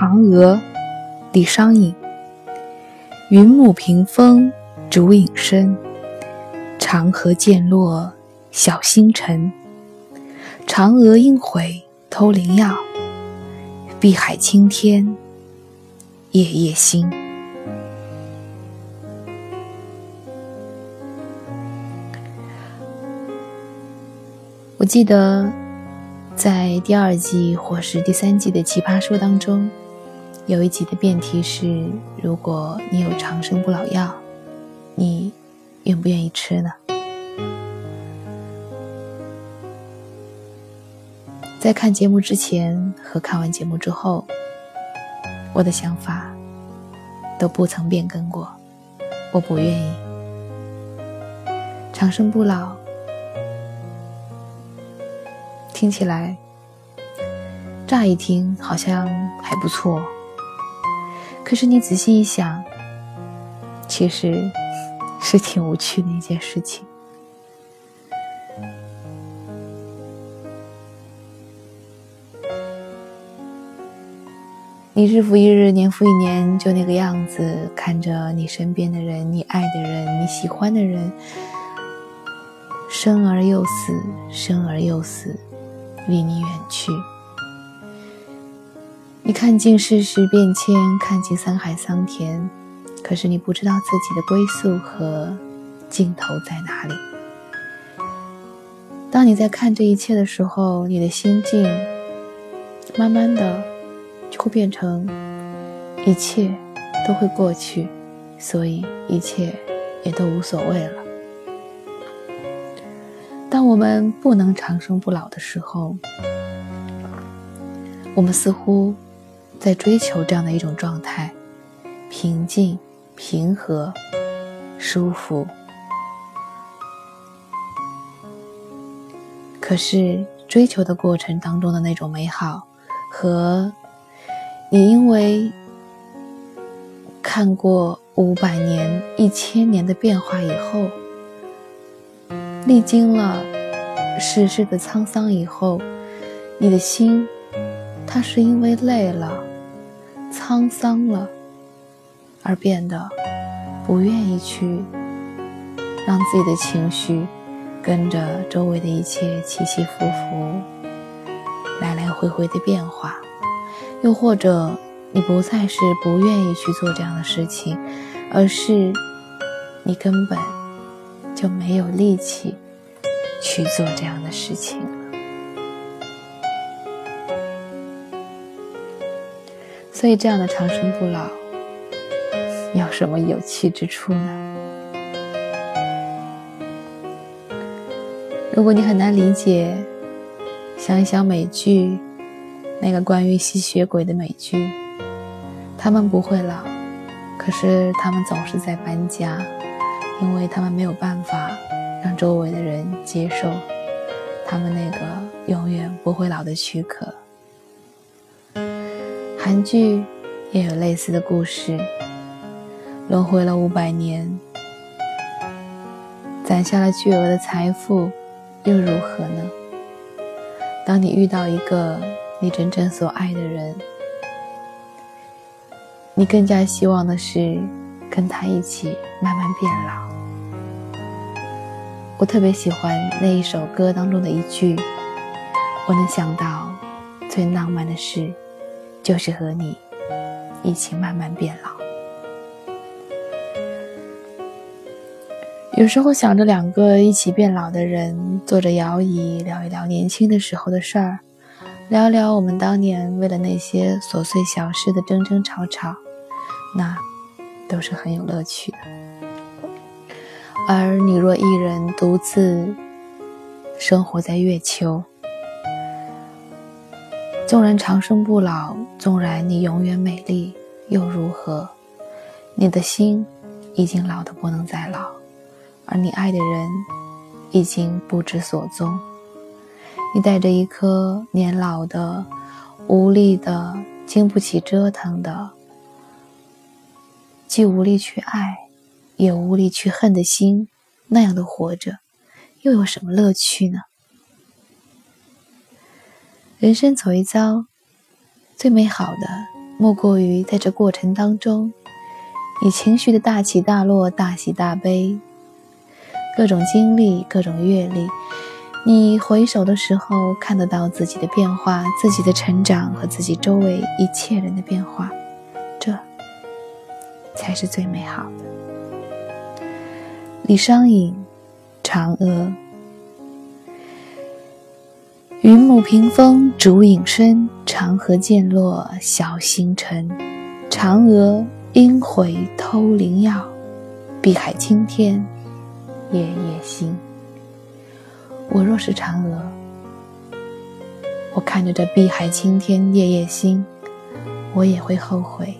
嫦娥李商隐。云母屏风烛影深，长河渐落晓星沉。嫦娥应悔偷灵药，碧海青天夜夜心。我记得在第二季或是第三季的奇葩说当中。有一集的辩题是：如果你有长生不老药，你愿不愿意吃呢？在看节目之前和看完节目之后，我的想法都不曾变更过。我不愿意长生不老，听起来乍一听好像还不错。可是你仔细一想，其实是挺无趣的一件事情。你日复一日，年复一年，就那个样子，看着你身边的人、你爱的人、你喜欢的人，生而又死，生而又死，离你远去。你看尽世事变迁，看尽沧海桑田，可是你不知道自己的归宿和尽头在哪里。当你在看这一切的时候，你的心境慢慢的就会变成一切都会过去，所以一切也都无所谓了。当我们不能长生不老的时候，我们似乎。在追求这样的一种状态，平静、平和、舒服。可是追求的过程当中的那种美好，和你因为看过五百年、一千年的变化以后，历经了世事的沧桑以后，你的心，它是因为累了。沧桑了，而变得不愿意去让自己的情绪跟着周围的一切起起伏伏、来来回回的变化，又或者你不再是不愿意去做这样的事情，而是你根本就没有力气去做这样的事情。所以，这样的长生不老有什么有趣之处呢？如果你很难理解，想一想美剧，那个关于吸血鬼的美剧，他们不会老，可是他们总是在搬家，因为他们没有办法让周围的人接受他们那个永远不会老的躯壳。韩剧也有类似的故事，轮回了五百年，攒下了巨额的财富，又如何呢？当你遇到一个你真正所爱的人，你更加希望的是跟他一起慢慢变老。我特别喜欢那一首歌当中的一句：“我能想到最浪漫的事。”就是和你一起慢慢变老。有时候想着两个一起变老的人坐着摇椅聊一聊年轻的时候的事儿，聊聊我们当年为了那些琐碎小事的争争吵吵，那都是很有乐趣的。而你若一人独自生活在月球。纵然长生不老，纵然你永远美丽，又如何？你的心已经老得不能再老，而你爱的人已经不知所踪。你带着一颗年老的、无力的、经不起折腾的、既无力去爱，也无力去恨的心，那样的活着，又有什么乐趣呢？人生走一遭，最美好的莫过于在这过程当中，你情绪的大起大落、大喜大悲，各种经历、各种阅历，你回首的时候看得到自己的变化、自己的成长和自己周围一切人的变化，这才是最美好的。李商隐，《嫦娥》。云母屏风烛影深，长河渐落晓星沉。嫦娥应悔偷灵药，碧海青天夜夜心。我若是嫦娥，我看着这碧海青天夜夜心，我也会后悔